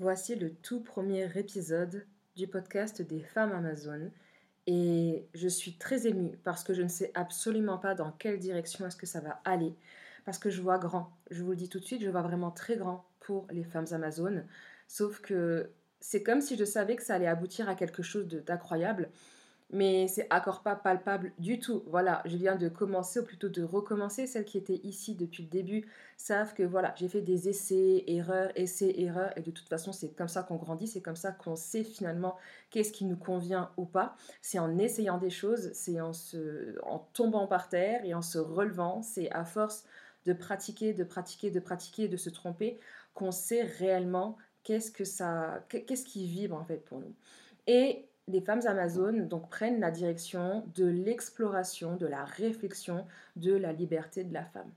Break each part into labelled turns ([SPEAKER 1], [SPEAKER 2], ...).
[SPEAKER 1] Voici le tout premier épisode du podcast des femmes Amazon et je suis très émue parce que je ne sais absolument pas dans quelle direction est-ce que ça va aller parce que je vois grand. Je vous le dis tout de suite, je vois vraiment très grand pour les femmes Amazon. Sauf que c'est comme si je savais que ça allait aboutir à quelque chose d'incroyable mais c'est encore pas palpable du tout. Voilà, je viens de commencer, ou plutôt de recommencer. Celles qui étaient ici depuis le début savent que voilà, j'ai fait des essais, erreurs, essais, erreurs, et de toute façon, c'est comme ça qu'on grandit, c'est comme ça qu'on sait finalement qu'est-ce qui nous convient ou pas. C'est en essayant des choses, c'est en, se, en tombant par terre et en se relevant, c'est à force de pratiquer, de pratiquer, de pratiquer, de se tromper, qu'on sait réellement qu'est-ce que ça, qu'est-ce qui vibre en fait pour nous. Et les femmes amazones donc prennent la direction de l'exploration, de la réflexion de la liberté de la femme.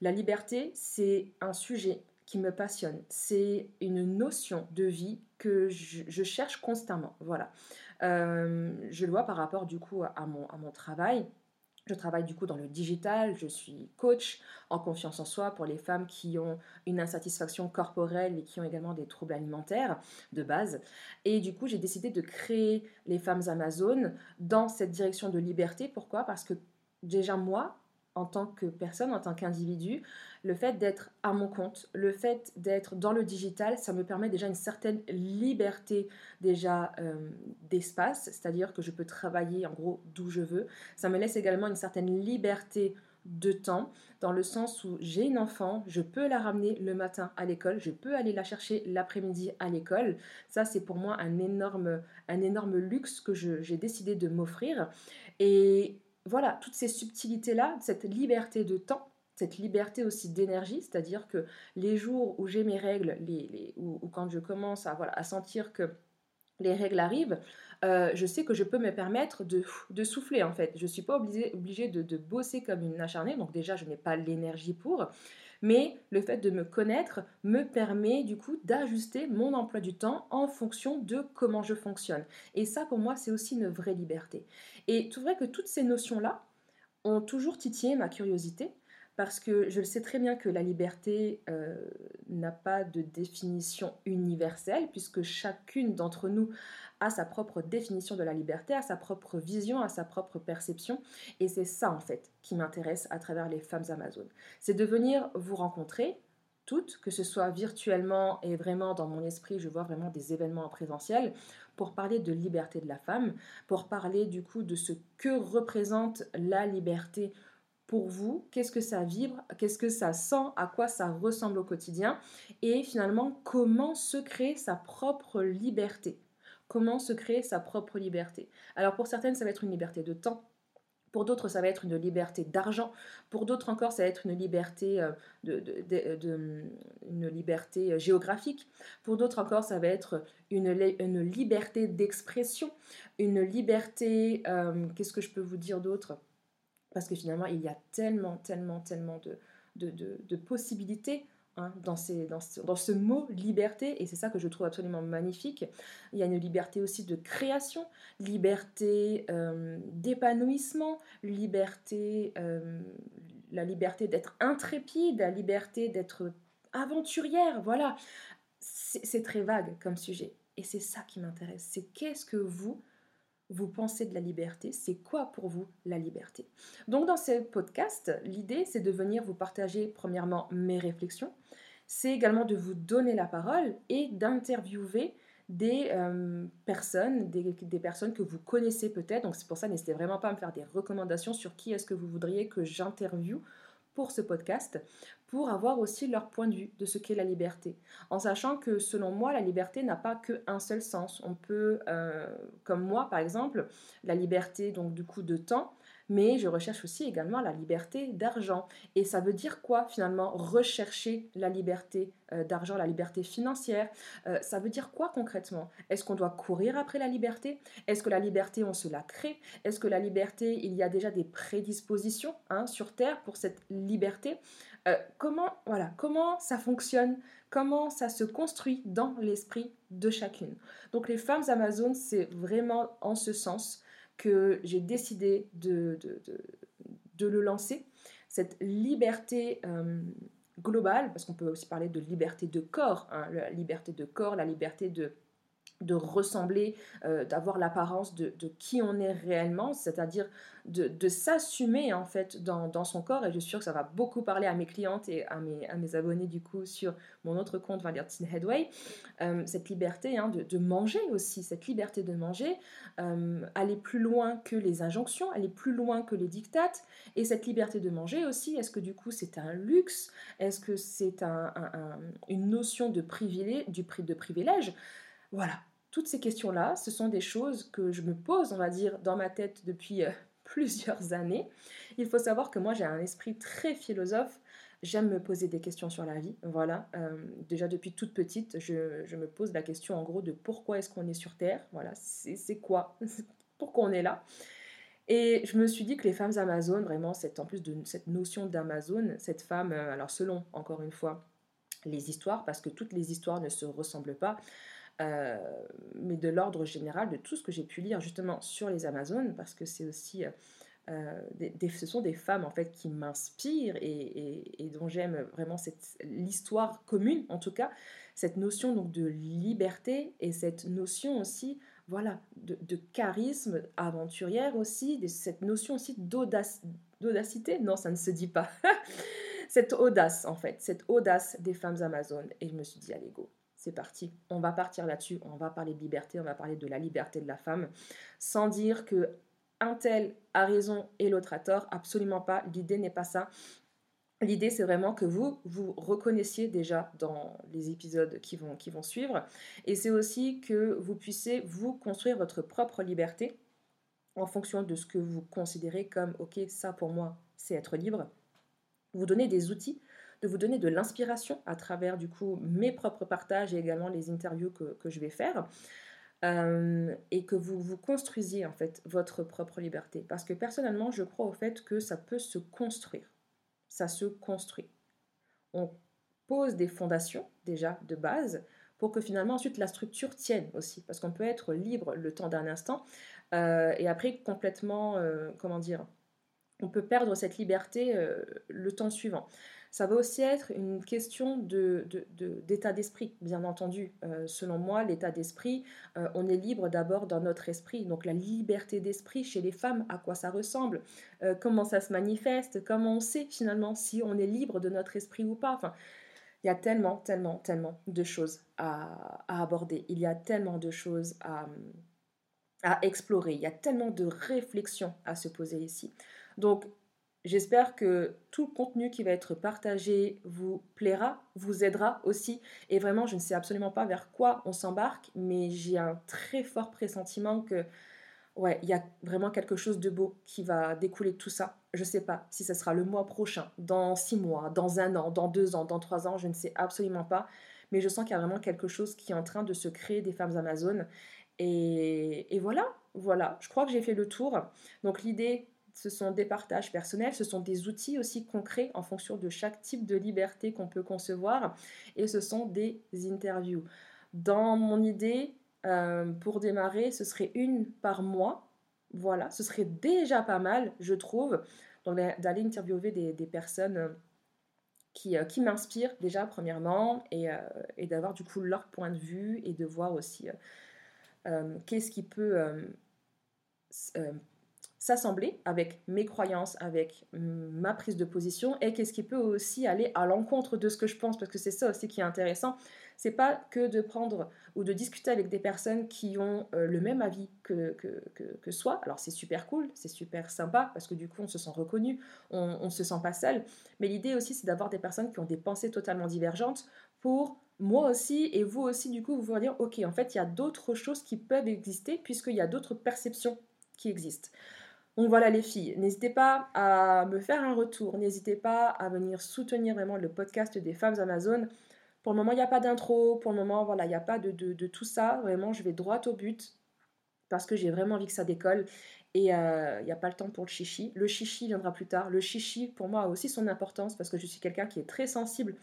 [SPEAKER 1] La liberté, c'est un sujet qui me passionne. C'est une notion de vie que je, cherche constamment. Voilà. Euh, je le vois par rapport du coup à mon, à mon travail. Je travaille du coup dans le digital, je suis coach en confiance en soi pour les femmes qui ont une insatisfaction corporelle et qui ont également des troubles alimentaires de base. Et du coup, j'ai décidé de créer les femmes Amazon dans cette direction de liberté. Pourquoi? Parce que déjà moi, en tant que personne, en tant qu'individu, le fait d'être à mon compte, le fait d'être dans le digital, ça me permet déjà une certaine liberté déjà euh, d'espace, c'est-à-dire que je peux travailler en gros d'où je veux. Ça me laisse également une certaine liberté de temps, dans le sens où j'ai une enfant, je peux la ramener le matin à l'école, je peux aller la chercher l'après-midi à l'école. Ça, c'est pour moi un énorme, un énorme luxe que j'ai décidé de m'offrir. Et voilà, toutes ces subtilités-là, cette liberté de temps, cette liberté aussi d'énergie, c'est-à-dire que les jours où j'ai mes règles, les, ou, quand je commence à, sentir que les règles arrivent, euh, je sais que je peux me permettre de, souffler en fait. Je ne suis pas obligée, de, bosser comme une acharnée, donc déjà je n'ai pas l'énergie pour mais le fait de me connaître me permet du coup d'ajuster mon emploi du temps en fonction de comment je fonctionne. Et ça, pour moi, c'est aussi une vraie liberté. Et tout vrai que toutes ces notions-là ont toujours titillé ma curiosité, parce que je le sais très bien que la liberté euh, n'a pas de définition universelle, puisque chacune d'entre nous a sa propre définition de la liberté, a sa propre vision, a sa propre perception. Et c'est ça, en fait, qui m'intéresse à travers les femmes Amazones. C'est de venir vous rencontrer, toutes, que ce soit virtuellement et vraiment dans mon esprit, je vois vraiment des événements en présentiel, pour parler de liberté de la femme, pour parler du coup de ce que représente la liberté pour vous, qu'est-ce que ça vibre, qu'est-ce que ça sent, à quoi ça ressemble au quotidien, et finalement comment se créer sa propre liberté comment se créer sa propre liberté. Alors pour certaines, ça va être une liberté de temps. Pour d'autres, ça va être une liberté d'argent. Pour d'autres encore, ça va être une liberté, euh, une liberté euh, géographique. Pour d'autres encore, ça va être une, une liberté d'expression, une liberté... Euh, qu'est-ce que je peux vous dire d'autre? Parce que finalement, il y a tellement, tellement, tellement de, de possibilités Hein, dans, dans, ce, mot liberté, et c'est ça que je trouve absolument magnifique. Il y a une liberté aussi de création, liberté euh, d'épanouissement, liberté, euh, la liberté d'être intrépide, la liberté d'être aventurière, voilà. C'est très vague comme sujet. Et c'est ça qui m'intéresse. C'est qu'est-ce que vous, vous pensez de la liberté, c'est quoi pour vous la liberté? Donc dans ce podcast, l'idée c'est de venir vous partager premièrement mes réflexions, c'est également de vous donner la parole et d'interviewer des euh, personnes, des, des, personnes que vous connaissez peut-être. Donc c'est pour ça, n'hésitez vraiment pas à me faire des recommandations sur qui est-ce que vous voudriez que j'interviewe pour ce podcast, pour avoir aussi leur point de vue de ce qu'est la liberté. En sachant que selon moi, la liberté n'a pas qu'un seul sens. On peut, euh, comme moi par exemple, la liberté donc du coup de temps, mais je recherche aussi également la liberté d'argent. Et ça veut dire quoi finalement rechercher la liberté euh, d'argent, la liberté financière? Euh, Ça veut dire quoi concrètement? Est-ce qu'on doit courir après la liberté? Est-ce que la liberté, on se la crée? Est-ce que la liberté, il y a déjà des prédispositions hein, sur Terre pour cette liberté? Euh, comment, voilà, comment ça fonctionne? Comment ça se construit dans l'esprit de chacune? Donc les femmes Amazones, c'est vraiment en ce sens que j'ai décidé de, le lancer, cette liberté globale, parce qu'on peut aussi parler de liberté de corps, hein, la liberté de corps, la liberté de de ressembler, euh, d'avoir l'apparence de, qui on est réellement, c'est-à-dire de, s'assumer en fait dans, son corps. Et je suis sûre que ça va beaucoup parler à mes clientes et à mes, abonnés du coup sur mon autre compte, on va dire Teen Headway. Euh, cette liberté hein, de, manger aussi, cette liberté de manger, euh, aller plus loin que les injonctions, aller plus loin que les dictates. Et cette liberté de manger aussi, est-ce que du coup c'est un luxe? Est-ce que c'est un, une notion de privilège, de privilège? Voilà, toutes ces questions-là, ce sont des choses que je me pose, on va dire, dans ma tête depuis euh, plusieurs années. Il faut savoir que moi, j'ai un esprit très philosophe. J'aime me poser des questions sur la vie. Voilà, euh, déjà depuis toute petite, je, me pose la question en gros de pourquoi est-ce qu'on est sur Terre. Voilà, c'est quoi? Pourquoi on est là? Et je me suis dit que les femmes amazones, vraiment, cette, en plus de cette notion d'Amazon, cette femme, euh, alors selon, encore une fois, les histoires, parce que toutes les histoires ne se ressemblent pas, euh, mais de l'ordre général de tout ce que j'ai pu lire justement sur les Amazones, parce que c'est aussi... Euh, des, ce sont des femmes en fait qui m'inspirent et, dont j'aime vraiment l'histoire commune en tout cas cette notion donc de liberté et cette notion aussi voilà de, charisme aventurière aussi cette notion aussi d'audacité. Non ça ne se dit pas. Cette audace en fait cette audace des femmes amazones. Et je me suis dit allez go c'est parti. On va partir là-dessus. On va parler de liberté, on va parler de la liberté de la femme, sans dire que un tel a raison et l'autre a tort. Absolument pas. L'idée n'est pas ça. L'idée, c'est vraiment que vous, vous reconnaissiez déjà dans les épisodes qui vont, qui vont suivre. Et c'est aussi que vous puissiez, vous, construire votre propre liberté en fonction de ce que vous considérez comme, OK, ça pour moi, c'est être libre. Vous donner des outils de vous donner de l'inspiration à travers du coup mes propres partages et également les interviews que, je vais faire. Euh, et que vous vous construisiez en fait votre propre liberté. Parce que personnellement, je crois au fait que ça peut se construire. Ça se construit. On pose des fondations déjà de base pour que finalement ensuite la structure tienne aussi. Parce qu'on peut être libre le temps d'un instant euh, et après complètement, euh, comment dire, on peut perdre cette liberté le temps suivant. Ça va aussi être une question d'état d'esprit, bien entendu. Euh, selon moi, l'état d'esprit, euh, on est libre d'abord dans notre esprit. Donc la liberté d'esprit chez les femmes, à quoi ça ressemble, euh, comment ça se manifeste, comment on sait finalement si on est libre de notre esprit ou pas? Enfin, il y a tellement, tellement, tellement de choses à, aborder. Il y a tellement de choses à, à explorer. Il y a tellement de réflexions à se poser ici. Donc, J'espère que tout le contenu qui va être partagé vous plaira, vous aidera aussi. Et vraiment, je ne sais absolument pas vers quoi on s'embarque, mais j'ai un très fort pressentiment que, ouais, il y a vraiment quelque chose de beau qui va découler de tout ça. Je ne sais pas si ce sera le mois prochain, dans six mois, dans un an, dans deux ans, dans trois ans, je ne sais absolument pas. Mais je sens qu'il y a vraiment quelque chose qui est en train de se créer des femmes amazones. Et, et voilà, voilà, je crois que j'ai fait le tour. Donc l'idée, ce sont des partages personnels, ce sont des outils aussi concrets en fonction de chaque type de liberté qu'on peut concevoir, et ce sont des interviews. Dans mon idée, euh, pour démarrer, ce serait une par mois. Voilà, ce serait déjà pas mal, je trouve, d'aller interviewer des, personnes euh, qui, euh, qui m'inspirent déjà, premièrement, et d'avoir du coup leur point de vue et de voir aussi qu'est-ce qui peut s'assembler avec mes croyances, avec ma prise de position et qu'est-ce qui peut aussi aller à l'encontre de ce que je pense parce que c'est ça aussi qui est intéressant. C'est pas que de prendre ou de discuter avec des personnes qui ont euh, le même avis que, que, que, soi. Alors c'est super cool, c'est super sympa parce que du coup on se sent reconnu, on, on se sent pas seul. Mais l'idée aussi c'est d'avoir des personnes qui ont des pensées totalement divergentes pour moi aussi et vous aussi du coup vous vous dire ok en fait il y a d'autres choses qui peuvent exister puisqu'il y a d'autres perceptions qui existent. Donc voilà les filles, n'hésitez pas à me faire un retour, n'hésitez pas à venir soutenir vraiment le podcast des femmes Amazon. Pour le moment, il n'y a pas d'intro, pour le moment, voilà, il n'y a pas de, tout ça. Vraiment, je vais droit au but parce que j'ai vraiment envie que ça décolle et euh, il n'y a pas le temps pour le chichi. Le chichi viendra plus tard. Le chichi, pour moi, a aussi son importance parce que je suis quelqu'un qui est très sensible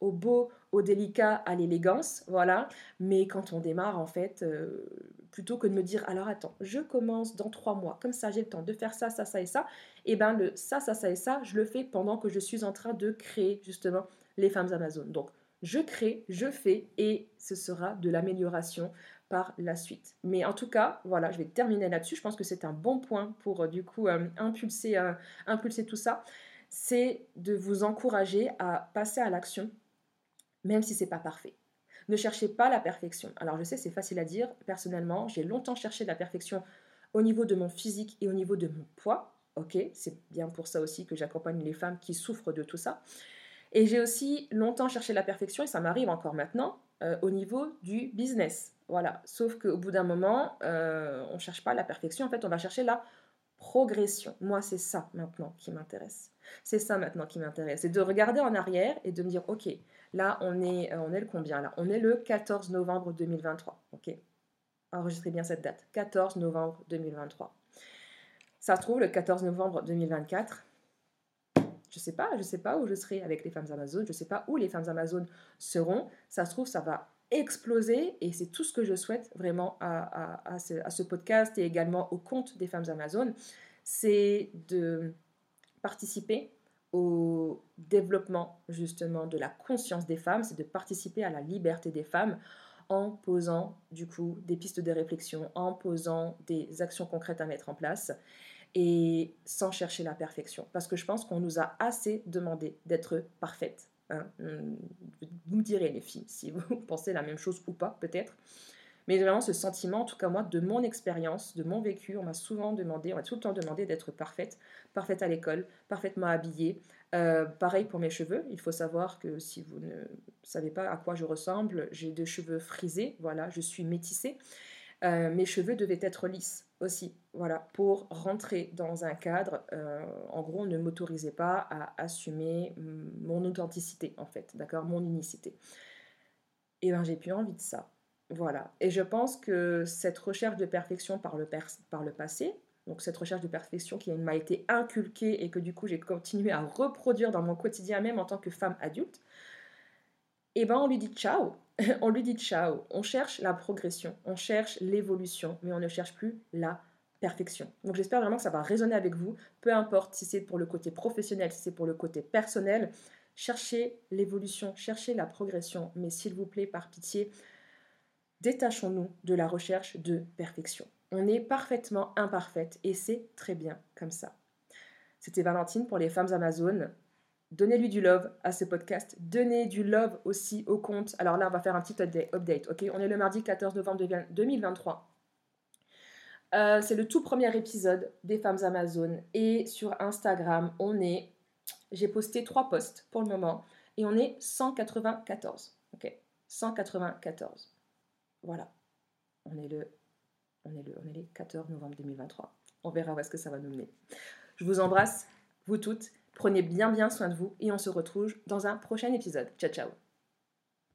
[SPEAKER 1] au beau, au délicat, à l'élégance, voilà. Mais quand on démarre, en fait, euh, plutôt que de me dire, alors attends, je commence dans trois mois, comme ça j'ai le temps de faire ça, ça, ça et ça, et eh ben le ça, ça, ça et ça, je le fais pendant que je suis en train de créer justement les femmes Amazones. Donc, je crée, je fais et ce sera de l'amélioration par la suite. Mais en tout cas, voilà, je vais terminer là-dessus. Je pense que c'est un bon point pour euh, du coup euh, impulser tout ça. C'est de vous encourager à passer à l'action, même si c'est pas parfait. Ne cherchez pas la perfection. Alors je sais, c'est facile à dire. Personnellement, j'ai longtemps cherché la perfection au niveau de mon physique et au niveau de mon poids. Ok, c'est bien pour ça aussi que j'accompagne les femmes qui souffrent de tout ça. Et j'ai aussi longtemps cherché la perfection, et ça m'arrive encore maintenant, au niveau du business. Voilà. Sauf qu'au bout d'un moment, euh, on ne cherche pas la perfection. En fait, on va chercher la progression. Moi, c'est ça maintenant qui m'intéresse. C'est ça maintenant qui m'intéresse. C'est de regarder en arrière et de me dire, OK, là, on est, euh, on est le combien là? On est le 14 novembre 2023. OK? Enregistrez bien cette date. 14 novembre 2023. Ça se trouve, le 14 novembre 2024, je sais pas, je sais pas où je serai avec les femmes Amazones, je sais pas où les femmes Amazones seront. Ça se trouve, ça va exploser et c'est tout ce que je souhaite vraiment à, ce, podcast et également au compte des femmes Amazones, c'est de participer au développement justement de la conscience des femmes, c'est de participer à la liberté des femmes en posant du coup des pistes de réflexion, en posant des actions concrètes à mettre en place et sans chercher la perfection. Parce que je pense qu'on nous a assez demandé d'être parfaite Hein, vous me direz les filles si vous pensez la même chose ou pas peut-être. Mais vraiment ce sentiment, en tout cas moi, de mon expérience, de mon vécu, on m'a souvent demandé, on m'a tout le temps demandé d'être parfaite, parfaite à l'école, parfaitement habillée. Euh, pareil pour mes cheveux, il faut savoir que si vous ne savez pas à quoi je ressemble, j'ai des cheveux frisés, voilà, je suis métissée. Euh, mes cheveux devaient être lisses aussi, voilà, pour rentrer dans un cadre. Euh, en gros, on ne m'autorisait pas à assumer mon authenticité, en fait, d'accord, mon unicité. Et ben, j'ai plus envie de ça, voilà. Et je pense que cette recherche de perfection par le, passé, donc cette recherche de perfection qui m'a été inculquée et que du coup j'ai continué à reproduire dans mon quotidien, même en tant que femme adulte, eh ben on lui dit ciao, on lui dit ciao, on cherche la progression, on cherche l'évolution, mais on ne cherche plus la perfection. Donc j'espère vraiment que ça va résonner avec vous, peu importe si c'est pour le côté professionnel, si c'est pour le côté personnel, cherchez l'évolution, cherchez la progression, mais s'il vous plaît, par pitié, détachons-nous de la recherche de perfection. On est parfaitement imparfaite et c'est très bien comme ça. C'était Valentine pour les femmes amazones. Donnez-lui du love à ce podcast. Donnez du love aussi au compte. Alors là, on va faire un petit update. ok? On est le mardi 14 novembre 2023. Euh, c'est le tout premier épisode des femmes Amazones. Et sur Instagram, on est. J'ai posté trois posts pour le moment. Et on est 194. Ok? 194. Voilà. On est le. On est le, on est le 14 novembre 2023. On verra où est-ce que ça va nous mener. Je vous embrasse, vous toutes. Prenez bien bien soin de vous et on se retrouve dans un prochain épisode. Ciao ciao